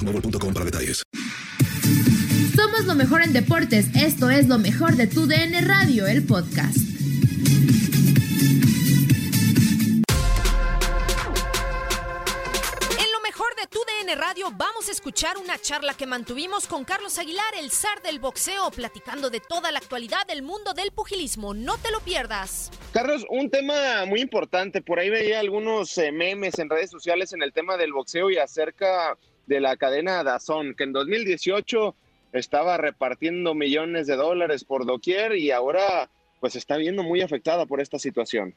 boostmobile.com para detalles. Somos lo mejor en deportes. Esto es lo mejor de tu DN Radio, el podcast. En lo mejor de tu DN Radio vamos a escuchar una charla que mantuvimos con Carlos Aguilar, el zar del boxeo, platicando de toda la actualidad del mundo del pugilismo. No te lo pierdas. Carlos, un tema muy importante. Por ahí veía algunos eh, memes en redes sociales en el tema del boxeo y acerca de la cadena Dazón, que en 2018 estaba repartiendo millones de dólares por doquier y ahora pues está viendo muy afectada por esta situación.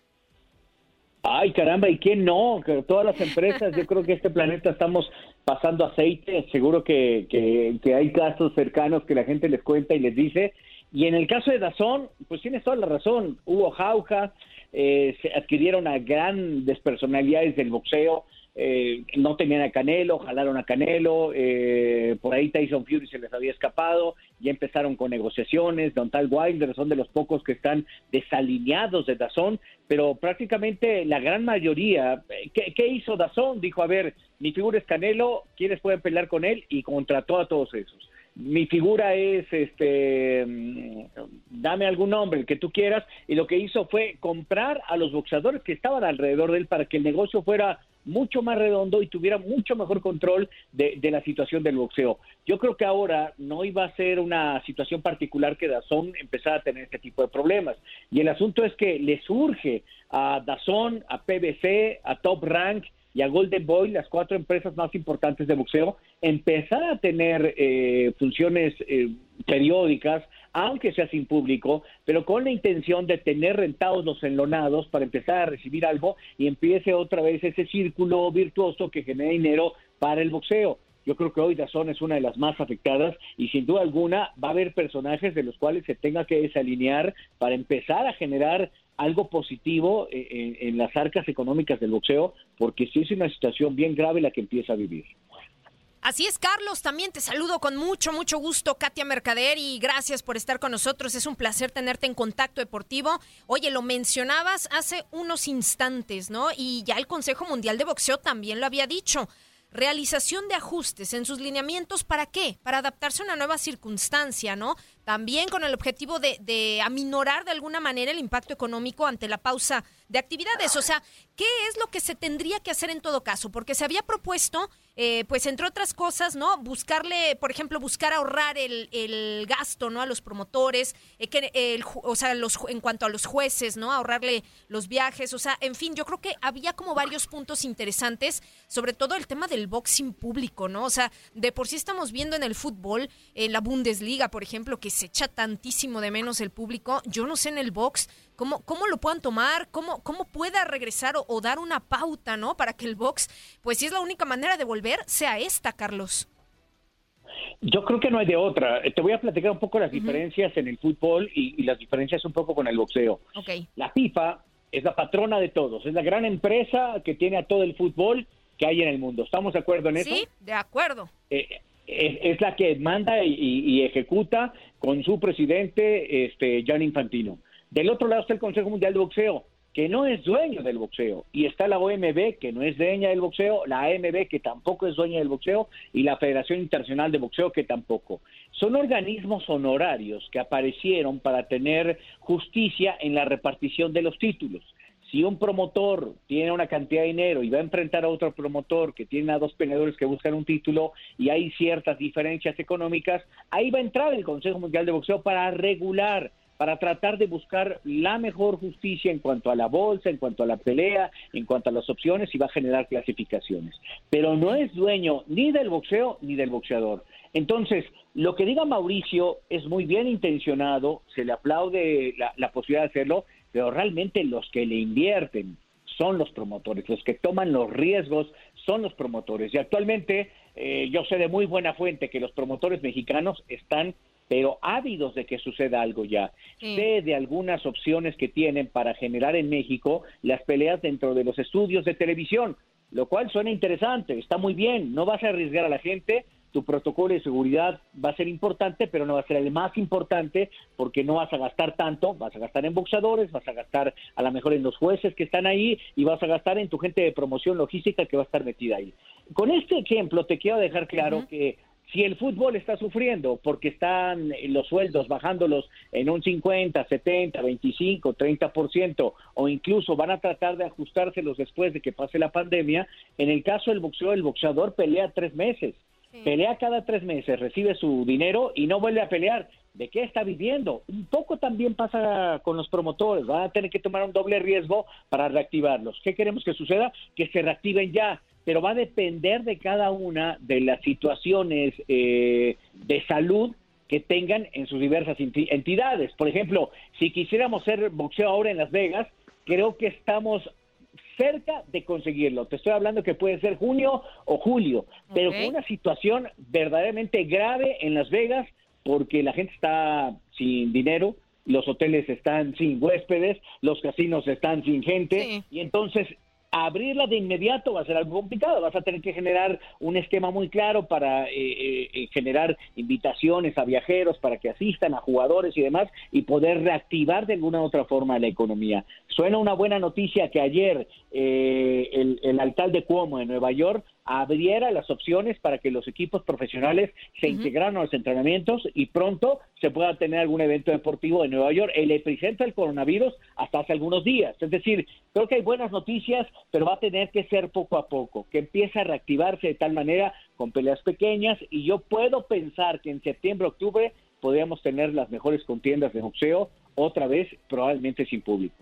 Ay, caramba, ¿y quién no? Todas las empresas, yo creo que este planeta estamos pasando aceite, seguro que, que, que hay casos cercanos que la gente les cuenta y les dice. Y en el caso de Dazón, pues tienes toda la razón, hubo jauja, eh, se adquirieron a grandes personalidades del boxeo, eh, no tenían a Canelo, jalaron a Canelo, eh, por ahí Tyson Fury se les había escapado, ya empezaron con negociaciones, Don Tal Wilder son de los pocos que están desalineados de Dazón, pero prácticamente la gran mayoría, eh, ¿qué, hizo Dazón? Dijo, a ver, mi figura es Canelo, ¿quiénes pueden pelear con él? Y contrató a todos esos mi figura es, este, mm, dame algún nombre, el que tú quieras, y lo que hizo fue comprar a los boxeadores que estaban alrededor de él para que el negocio fuera mucho más redondo y tuviera mucho mejor control de, la situación del boxeo. Yo creo que ahora no iba a ser una situación particular que Dazón empezara a tener este tipo de problemas. Y el asunto es que le surge a Dazón, a PBC, a Top Rank, y a Golden Boy, las cuatro empresas más importantes de boxeo, empezar a tener eh, funciones eh, periódicas, aunque sea sin público, pero con la intención de tener rentados los enlonados para empezar a recibir algo y empiece otra vez ese círculo virtuoso que genera dinero para el boxeo. Yo creo que hoy Dazón es una de las más afectadas y sin duda alguna va a haber personajes de los cuales se tenga que desalinear para empezar a generar algo positivo en, en, las arcas económicas del boxeo, porque sí es una situación bien grave la que empieza a vivir. Así es, Carlos, también te saludo con mucho, mucho gusto, Katia Mercader, y gracias por estar con nosotros. Es un placer tenerte en contacto deportivo. Oye, lo mencionabas hace unos instantes, ¿no? Y ya el Consejo Mundial de Boxeo también lo había dicho realización de ajustes en sus lineamientos, ¿para qué? Para adaptarse a una nueva circunstancia, ¿no? También con el objetivo de, de, aminorar de alguna manera el impacto económico ante la pausa de actividades. O sea, ¿qué es lo que se tendría que hacer en todo caso? Porque se había propuesto, eh, pues entre otras cosas, ¿no? Buscarle, por ejemplo, buscar ahorrar el, el gasto, ¿no? A los promotores, eh, que el, o sea, los, en cuanto a los jueces, ¿no? Ahorrarle los viajes, o sea, en fin, yo creo que había como varios puntos interesantes, sobre todo el tema del boxing público, ¿no? O sea, de por sí estamos viendo en el fútbol, en la Bundesliga, por ejemplo, que se echa tantísimo de menos el público. Yo no sé en el box cómo, cómo lo puedan tomar, cómo, cómo pueda regresar o, dar una pauta, ¿no? Para que el box, pues si es la única manera de volver, sea esta, Carlos. Yo creo que no hay de otra. Te voy a platicar un poco las diferencias en el fútbol y, y, las diferencias un poco con el boxeo. Okay. La FIFA es la patrona de todos, es la gran empresa que tiene a todo el fútbol que hay en el mundo. ¿Estamos de acuerdo en eso? Sí, de acuerdo. Eh, es, es, la que manda y, y, ejecuta con su presidente, este, Gianni Infantino. Del otro lado está el Consejo Mundial de Boxeo, que no es dueño del boxeo, y está la OMB, que no es dueña del boxeo, la AMB, que tampoco es dueña del boxeo, y la Federación Internacional de Boxeo, que tampoco. Son organismos honorarios que aparecieron para tener justicia en la repartición de los títulos si un promotor tiene una cantidad de dinero y va a enfrentar a otro promotor que tiene a dos peleadores que buscan un título y hay ciertas diferencias económicas, ahí va a entrar el Consejo Mundial de Boxeo para regular, para tratar de buscar la mejor justicia en cuanto a la bolsa, en cuanto a la pelea, en cuanto a las opciones y va a generar clasificaciones. Pero no es dueño ni del boxeo ni del boxeador. Entonces, lo que diga Mauricio es muy bien intencionado, se le aplaude la, posibilidad de hacerlo, pero realmente los que le invierten son los promotores, los que toman los riesgos son los promotores. Y actualmente eh, yo sé de muy buena fuente que los promotores mexicanos están pero ávidos de que suceda algo ya. Sí. Sé de algunas opciones que tienen para generar en México las peleas dentro de los estudios de televisión, lo cual suena interesante, está muy bien, no vas a arriesgar a la gente, tu protocolo de seguridad va a ser importante, pero no va a ser el más importante porque no vas a gastar tanto, vas a gastar en boxeadores, vas a gastar a lo mejor en los jueces que están ahí y vas a gastar en tu gente de promoción logística que va a estar metida ahí. Con este ejemplo te quiero dejar claro uh -huh. que si el fútbol está sufriendo porque están los sueldos bajándolos en un 50, 70, 25, 30% o incluso van a tratar de ajustárselos después de que pase la pandemia, en el caso del boxeo, el boxeador pelea tres meses pelea cada tres meses, recibe su dinero y no vuelve a pelear. ¿De qué está viviendo? Un poco también pasa con los promotores, van a tener que tomar un doble riesgo para reactivarlos. ¿Qué queremos que suceda? Que se reactiven ya, pero va a depender de cada una de las situaciones eh, de salud que tengan en sus diversas entidades. Por ejemplo, si quisiéramos hacer boxeo ahora en Las Vegas, creo que estamos cerca de conseguirlo. Te estoy hablando que puede ser junio o julio, pero okay. con una situación verdaderamente grave en Las Vegas porque la gente está sin dinero, los hoteles están sin huéspedes, los casinos están sin gente sí. y entonces abrirla de inmediato va a ser algo complicado. Vas a tener que generar un esquema muy claro para eh, eh, generar invitaciones a viajeros para que asistan, a jugadores y demás, y poder reactivar de alguna u otra forma la economía. Suena una buena noticia que ayer eh, el, el alcalde Cuomo de Nueva York abriera las opciones para que los equipos profesionales se uh -huh. integraran a los entrenamientos y pronto se pueda tener algún evento deportivo en Nueva York. El epicentro del coronavirus hasta hace algunos días. Es decir, creo que hay buenas noticias, pero va a tener que ser poco a poco, que empiece a reactivarse de tal manera con peleas pequeñas y yo puedo pensar que en septiembre, octubre podríamos tener las mejores contiendas de boxeo otra vez, probablemente sin público.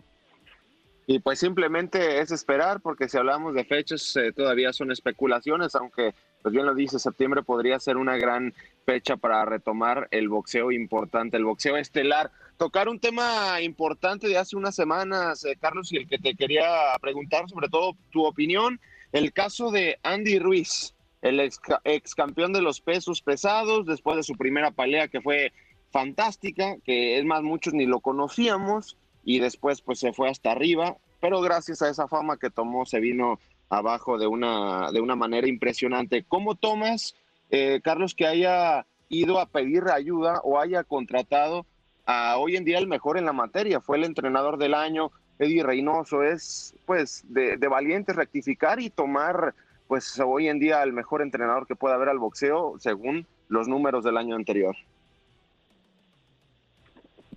Y pues simplemente es esperar, porque si hablamos de fechas, eh, todavía son especulaciones, aunque, pues bien lo dice, septiembre podría ser una gran fecha para retomar el boxeo importante, el boxeo estelar. Tocar un tema importante de hace unas semanas, eh, Carlos, y el que te quería preguntar, sobre todo tu opinión, el caso de Andy Ruiz, el ex, ex campeón de los pesos pesados, después de su primera pelea que fue fantástica, que es más, muchos ni lo conocíamos y después pues se fue hasta arriba, pero gracias a esa fama que tomó se vino abajo de una, de una manera impresionante. ¿Cómo tomas, eh, Carlos, que haya ido a pedir ayuda o haya contratado a hoy en día el mejor en la materia? Fue el entrenador del año, Eddie Reynoso, es pues de, de valiente rectificar y tomar pues hoy en día el mejor entrenador que pueda haber al boxeo según los números del año anterior.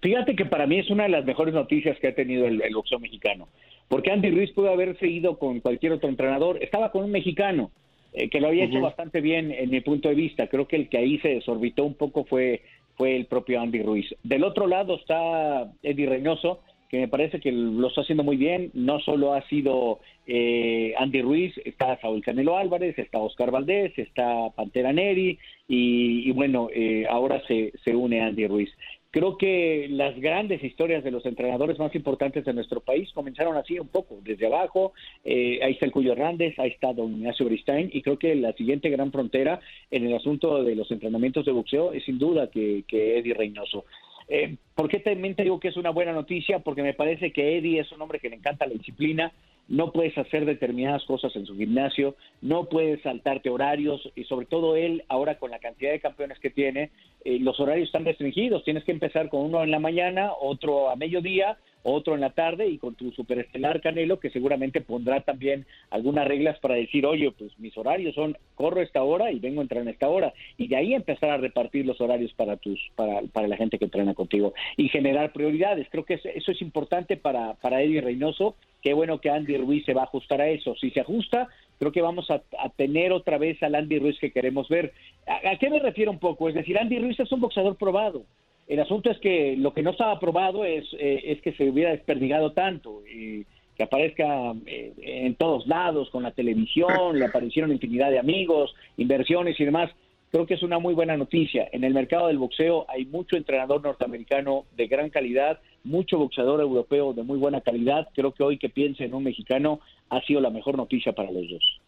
Fíjate que para mí es una de las mejores noticias que ha tenido el, el boxeo mexicano, porque Andy Ruiz pudo haberse ido con cualquier otro entrenador, estaba con un mexicano eh, que lo había uh -huh. hecho bastante bien en mi punto de vista, creo que el que ahí se desorbitó un poco fue, fue el propio Andy Ruiz. Del otro lado está Eddie Reynoso, que me parece que lo está haciendo muy bien, no solo ha sido eh, Andy Ruiz, está Saúl Canelo Álvarez, está Oscar Valdés, está Pantera Neri y, y bueno, eh, ahora se, se une Andy Ruiz Creo que las grandes historias de los entrenadores más importantes de nuestro país comenzaron así un poco, desde abajo. Eh, ahí está el Cuyo Hernández, ahí está don Ignacio Bristain, y creo que la siguiente gran frontera en el asunto de los entrenamientos de boxeo es sin duda que, Eddie Reynoso. Eh, ¿Por qué también te digo que es una buena noticia? Porque me parece que Eddie es un hombre que le encanta la disciplina, no puedes hacer determinadas cosas en su gimnasio, no puedes saltarte horarios y sobre todo él, ahora con la cantidad de campeones que tiene, eh, los horarios están restringidos, tienes que empezar con uno en la mañana, otro a mediodía, otro en la tarde y con tu superestelar Canelo que seguramente pondrá también algunas reglas para decir, oye, pues mis horarios son, corro esta hora y vengo a entrar en esta hora y de ahí empezar a repartir los horarios para tus, para, para la gente que entrena contigo y generar prioridades. Creo que eso es importante para, para Eddie Reynoso. Qué bueno que Andy Ruiz se va a ajustar a eso. Si se ajusta, creo que vamos a, tener otra vez al Andy Ruiz que queremos ver. ¿A, ¿A, qué me refiero un poco? Es decir, Andy Ruiz es un boxeador probado. El asunto es que lo que no estaba probado es, eh, es que se hubiera desperdigado tanto y que aparezca eh, en todos lados con la televisión, le aparecieron infinidad de amigos, inversiones y demás. Creo que es una muy buena noticia. En el mercado del boxeo hay mucho entrenador norteamericano de gran calidad, mucho boxeador europeo de muy buena calidad. Creo que hoy que piense en un mexicano ha sido la mejor noticia para los dos.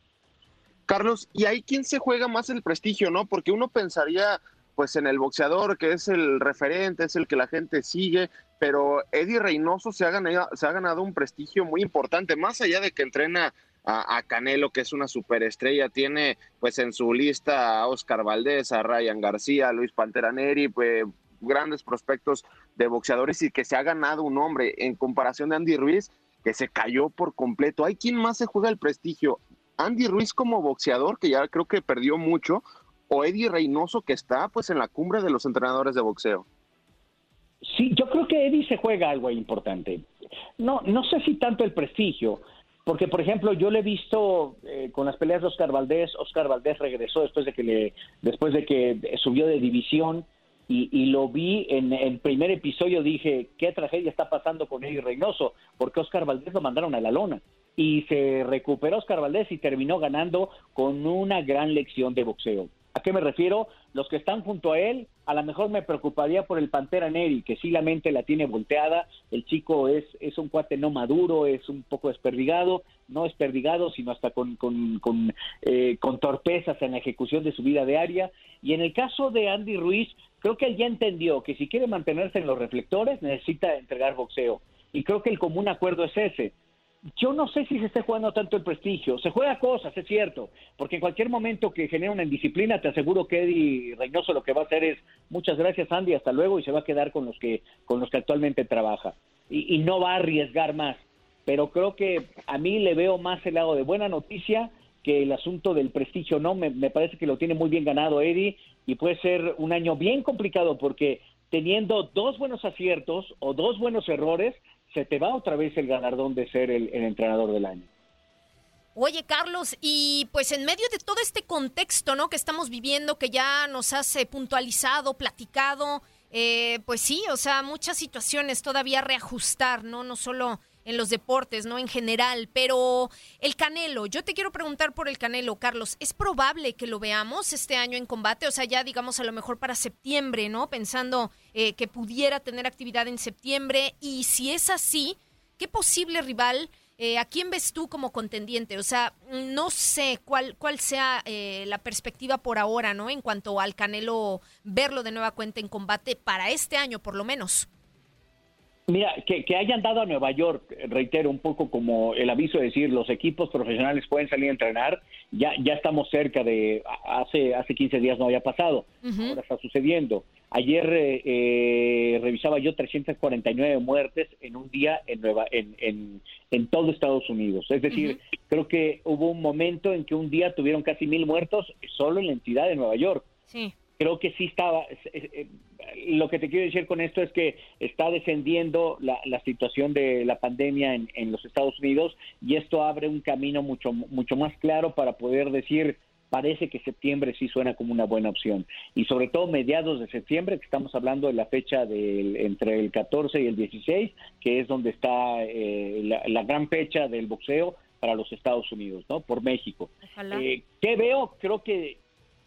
Carlos, ¿y ahí quién se juega más el prestigio, no? Porque uno pensaría, pues en el boxeador, que es el referente, es el que la gente sigue, pero Eddie Reynoso se ha ganado, se ha ganado un prestigio muy importante, más allá de que entrena a, Canelo, que es una superestrella, tiene pues en su lista a Oscar Valdés, a Ryan García, a Luis Pantera Neri, pues, grandes prospectos de boxeadores y que se ha ganado un nombre en comparación de Andy Ruiz, que se cayó por completo. ¿Hay quien más se juega el prestigio? Andy Ruiz como boxeador, que ya creo que perdió mucho, o Eddie Reynoso que está pues en la cumbre de los entrenadores de boxeo? Sí, yo creo que Eddie se juega algo importante. No, no sé si tanto el prestigio, porque por ejemplo yo le he visto eh, con las peleas de Oscar Valdés. Oscar Valdés regresó después de que le, después de que subió de división y, y lo vi en el primer episodio. Dije qué tragedia está pasando con Eddie Reynoso, porque Oscar Valdés lo mandaron a la lona y se recuperó Oscar Valdés y terminó ganando con una gran lección de boxeo. ¿A qué me refiero? Los que están junto a él, a lo mejor me preocuparía por el Pantera Neri, que sí la mente la tiene volteada, el chico es, es un cuate no maduro, es un poco desperdigado, no desperdigado, sino hasta con, con, eh, con torpezas en la ejecución de su vida diaria. Y en el caso de Andy Ruiz, creo que él ya entendió que si quiere mantenerse en los reflectores, necesita entregar boxeo. Y creo que el común acuerdo es ese yo no sé si se esté jugando tanto el prestigio. Se juega cosas, es cierto, porque en cualquier momento que genere una indisciplina, te aseguro que Eddie Reynoso lo que va a hacer es muchas gracias Andy, hasta luego y se va a quedar con los que con los que actualmente trabaja y, y no va a arriesgar más. Pero creo que a mí le veo más el lado de buena noticia que el asunto del prestigio no. Me, me parece que lo tiene muy bien ganado Eddie y puede ser un año bien complicado porque teniendo dos buenos aciertos o dos buenos errores, se te va otra vez el galardón de ser el, el, entrenador del año. Oye, Carlos, y pues en medio de todo este contexto, ¿no? Que estamos viviendo, que ya nos has puntualizado, platicado, eh, pues sí, o sea, muchas situaciones todavía reajustar, ¿no? No solo en los deportes, ¿no? En general, pero el Canelo, yo te quiero preguntar por el Canelo, Carlos, ¿es probable que lo veamos este año en combate? O sea, ya digamos a lo mejor para septiembre, ¿no? Pensando eh, que pudiera tener actividad en septiembre y si es así, ¿qué posible rival? Eh, ¿A quién ves tú como contendiente? O sea, no sé cuál, cuál sea eh, la perspectiva por ahora, ¿no? En cuanto al Canelo, verlo de nueva cuenta en combate para este año, por lo menos. Mira, que, que, hayan dado a Nueva York, reitero, un poco como el aviso de decir, los equipos profesionales pueden salir a entrenar, ya, ya estamos cerca de, hace, hace 15 días no había pasado, uh -huh. ahora está sucediendo. Ayer eh, eh, revisaba yo 349 muertes en un día en, Nueva, en, en, en todo Estados Unidos. Es decir, uh -huh. creo que hubo un momento en que un día tuvieron casi mil muertos solo en la entidad de Nueva York. Sí creo que sí estaba. Eh, lo que te quiero decir con esto es que está descendiendo la, la situación de la pandemia en, en, los Estados Unidos y esto abre un camino mucho, mucho más claro para poder decir. Parece que septiembre sí suena como una buena opción. Y sobre todo mediados de septiembre, que estamos hablando de la fecha del, entre el 14 y el 16, que es donde está eh, la, la gran fecha del boxeo para los Estados Unidos, ¿no? Por México. Eh, ¿Qué veo? Creo que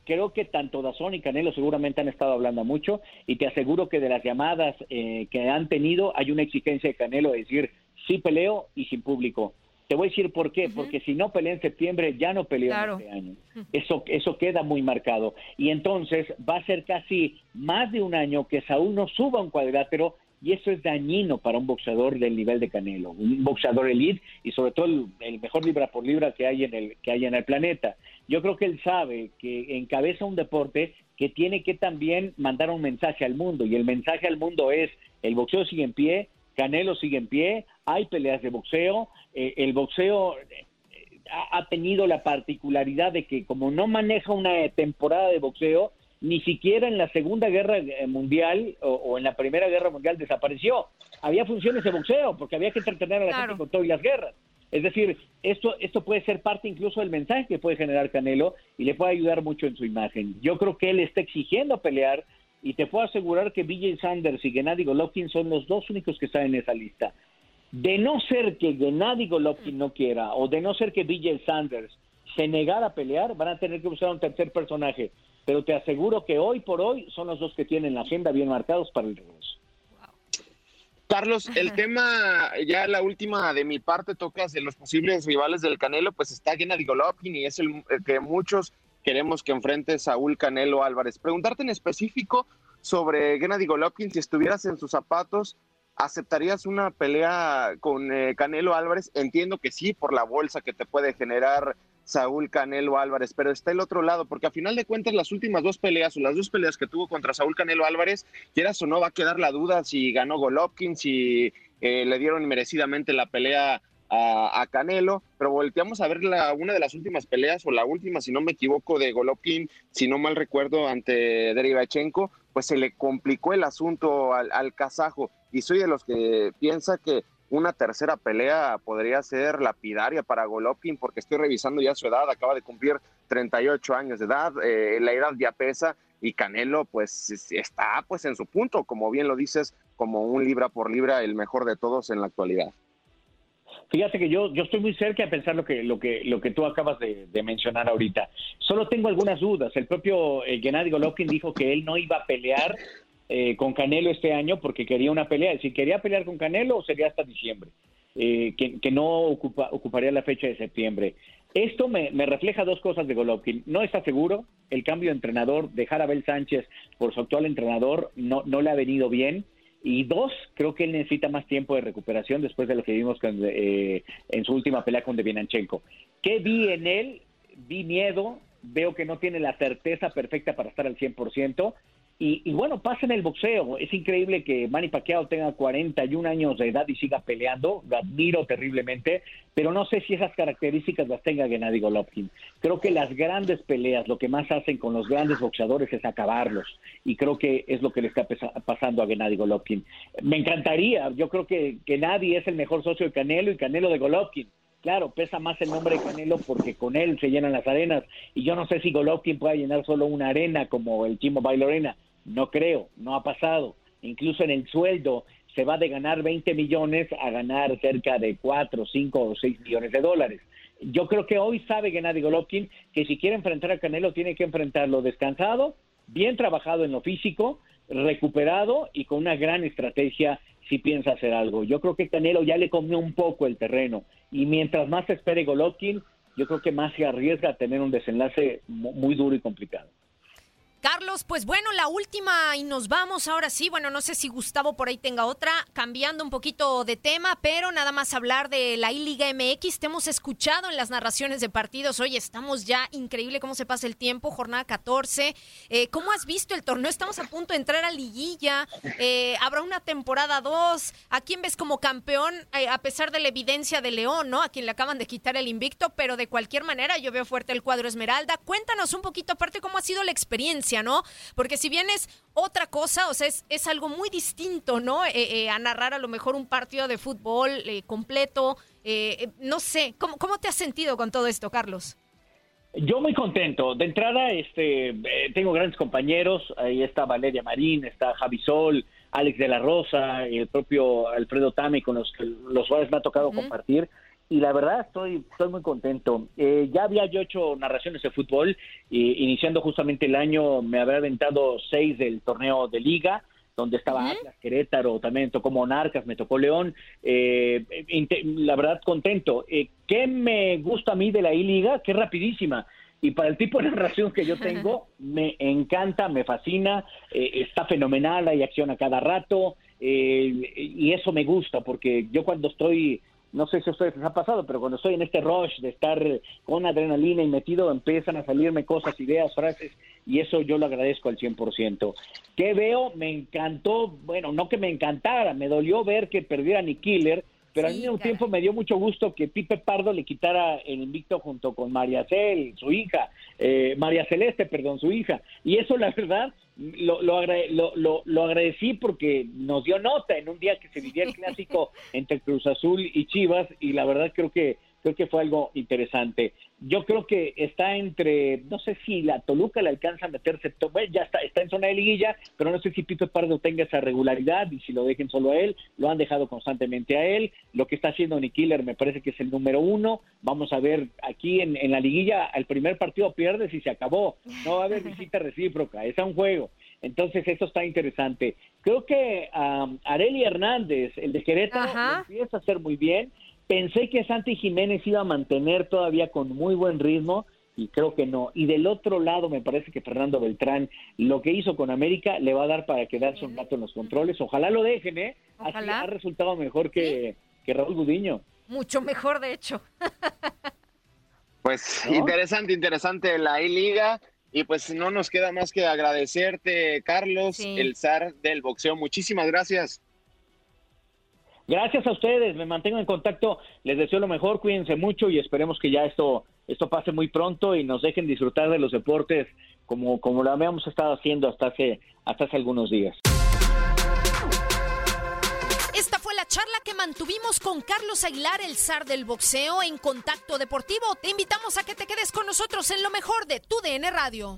creo que tanto Dazón y Canelo seguramente han estado hablando mucho y te aseguro que de las llamadas eh, que han tenido hay una exigencia de Canelo de decir sí peleo y sin público. Te voy a decir por qué, porque si no pelea en septiembre ya no peleo este año. Eso eso queda muy marcado y entonces va a ser casi más de un año que Saúl no suba un cuadrilátero y eso es dañino para un boxeador del nivel de Canelo, un boxeador elite y sobre todo el, mejor libra por libra que hay en el que hay en el planeta. Yo creo que él sabe que encabeza un deporte que tiene que también mandar un mensaje al mundo y el mensaje al mundo es el boxeo sigue en pie, Canelo sigue en pie, hay peleas de boxeo, eh, el boxeo eh, ha tenido la particularidad de que como no maneja una temporada de boxeo, ni siquiera en la Segunda Guerra eh, Mundial o, en la Primera Guerra Mundial desapareció. Había funciones de boxeo porque había que entretener a la gente con todas las guerras. Es decir, esto, esto puede ser parte incluso del mensaje que puede generar Canelo y le puede ayudar mucho en su imagen. Yo creo que él está exigiendo pelear y te puedo asegurar que BJ Sanders y Gennady Golovkin son los dos únicos que están en esa lista. De no ser que Gennady Golovkin no quiera o de no ser que BJ Sanders se negara a pelear, van a tener que buscar un tercer personaje pero te aseguro que hoy por hoy son los dos que tienen la agenda bien marcados para el regreso. Carlos, el tema, ya la última de mi parte, tocas de los posibles rivales del Canelo, pues está Gennady Golovkin y es el, que muchos queremos que enfrente Saúl Canelo Álvarez. Preguntarte en específico sobre Gennady Golovkin, si estuvieras en sus zapatos, ¿aceptarías una pelea con eh, Canelo Álvarez? Entiendo que sí, por la bolsa que te puede generar Saúl Canelo Álvarez, pero está el otro lado, porque a final de cuentas las últimas dos peleas o las dos peleas que tuvo contra Saúl Canelo Álvarez, quieras o no, va a quedar la duda si ganó Golovkin, si eh, le dieron merecidamente la pelea a, Canelo, pero volteamos a ver la, una de las últimas peleas, o la última, si no me equivoco, de Golovkin, si no mal recuerdo, ante Derivachenko, pues se le complicó el asunto al, al kazajo, y soy de los que piensa que una tercera pelea podría ser lapidaria para Golovkin porque estoy revisando ya su edad, acaba de cumplir 38 años de edad, eh, la edad ya pesa y Canelo pues está pues en su punto, como bien lo dices, como un libra por libra el mejor de todos en la actualidad. Fíjate que yo, yo estoy muy cerca de pensar lo que, lo que, lo que tú acabas de, mencionar ahorita. Solo tengo algunas dudas. El propio eh, Gennady Golovkin dijo que él no iba a pelear eh, con Canelo este año porque quería una pelea. Si quería pelear con Canelo, sería hasta diciembre, eh, que, no ocupa, ocuparía la fecha de septiembre. Esto me, refleja dos cosas de Golovkin. No está seguro, el cambio de entrenador, dejar a Abel Sánchez por su actual entrenador, no, le ha venido bien. Y dos, creo que él necesita más tiempo de recuperación después de lo que vimos eh, en su última pelea con Devianchenko. ¿Qué vi en él? Vi miedo, veo que no tiene la certeza perfecta para estar al 100%. Y, bueno, pasa en el boxeo. Es increíble que Manny Pacquiao tenga 41 años de edad y siga peleando. Lo admiro terriblemente, pero no sé si esas características las tenga Gennady Golovkin. Creo que las grandes peleas, lo que más hacen con los grandes boxeadores es acabarlos. Y creo que es lo que le está pasando a Gennady Golovkin. Me encantaría. Yo creo que, que nadie es el mejor socio de Canelo y Canelo de Golovkin. Claro, pesa más el nombre de Canelo porque con él se llenan las arenas. Y yo no sé si Golovkin pueda llenar solo una arena como el Chimo Bailo Arena no creo, no ha pasado. Incluso en el sueldo se va de ganar 20 millones a ganar cerca de 4, 5 o 6 millones de dólares. Yo creo que hoy sabe Gennady Golovkin que si quiere enfrentar a Canelo tiene que enfrentarlo descansado, bien trabajado en lo físico, recuperado y con una gran estrategia si piensa hacer algo. Yo creo que Canelo ya le comió un poco el terreno y mientras más espere Golovkin, yo creo que más se arriesga a tener un desenlace muy duro y complicado. Carlos, pues bueno, la última y nos vamos ahora sí. Bueno, no sé si Gustavo por ahí tenga otra, cambiando un poquito de tema, pero nada más hablar de la I-Liga MX. Te hemos escuchado en las narraciones de partidos. Oye, estamos ya increíble cómo se pasa el tiempo, jornada 14. Eh, ¿Cómo has visto el torneo? Estamos a punto de entrar a liguilla. Eh, habrá una temporada 2. ¿A quién ves como campeón? Eh, a pesar de la evidencia de León, ¿no? A quien le acaban de quitar el invicto, pero de cualquier manera yo veo fuerte el cuadro Esmeralda. Cuéntanos un poquito aparte cómo ha sido la experiencia ¿no? Porque si bien es otra cosa, o sea, es, algo muy distinto, ¿no? Eh, eh, a narrar a lo mejor un partido de fútbol eh, completo. no sé, ¿cómo, ¿cómo te has sentido con todo esto, Carlos? Yo muy contento. De entrada, este, tengo grandes compañeros. Ahí está Valeria Marín, está Javi Sol, Alex de la Rosa, el propio Alfredo Tame, con los, los cuales me ha tocado compartir y la verdad estoy, estoy muy contento. Eh, ya había yo hecho narraciones de fútbol, y iniciando justamente el año me había aventado seis del torneo de liga, donde estaba Atlas, Querétaro, también me tocó Monarcas, me tocó León. Eh, la verdad, contento. Eh, ¿Qué me gusta a mí de la I-Liga? Que es rapidísima. Y para el tipo de narración que yo tengo, me encanta, me fascina, eh, está fenomenal, hay acción a cada rato, y eso me gusta, porque yo cuando estoy no sé si a ustedes les ha pasado, pero cuando estoy en este rush de estar con adrenalina y metido, empiezan a salirme cosas, ideas, frases, y eso yo lo agradezco al 100%. ¿Qué veo? Me encantó, bueno, no que me encantara, me dolió ver que perdiera Nick Killer, pero al mismo tiempo me dio mucho gusto que Pipe Pardo le quitara el invicto junto con María Cel, su hija, eh, María Celeste, perdón, su hija. Y eso, la verdad, lo, lo, lo, lo, agradecí porque nos dio nota en un día que se vivía el clásico entre Cruz Azul y Chivas y la verdad creo que creo que fue algo interesante. Yo creo que está entre, no sé si la Toluca le alcanza a meterse, ya está, está en zona de liguilla, pero no sé si Pito Pardo tenga esa regularidad y si lo dejen solo a él, lo han dejado constantemente a él. Lo que está haciendo Nick Killer me parece que es el número uno. Vamos a ver aquí en, en la liguilla, el primer partido pierde si se acabó. No va a haber visita recíproca, es un juego. Entonces, eso está interesante. Creo que um, Areli Hernández, el de Querétaro, empieza a hacer muy bien. Pensé que Santi Jiménez iba a mantener todavía con muy buen ritmo y creo que no. Y del otro lado me parece que Fernando Beltrán lo que hizo con América le va a dar para quedarse un rato en los controles. Ojalá lo dejen, ¿eh? Así ha resultado mejor que, que Raúl Gudiño. Mucho mejor, de hecho. pues interesante, interesante la I-Liga. Y pues no nos queda más que agradecerte, Carlos, el zar del boxeo. Muchísimas gracias. Gracias a ustedes, me mantengo en contacto, les deseo lo mejor, cuídense mucho y esperemos que ya esto, esto pase muy pronto y nos dejen disfrutar de los deportes como, como lo habíamos estado haciendo hasta hace, hasta hace algunos días. Esta fue la charla que mantuvimos con Carlos Aguilar, el zar del boxeo, en Contacto Deportivo. Te invitamos a que te quedes con nosotros en lo mejor de tu DN Radio.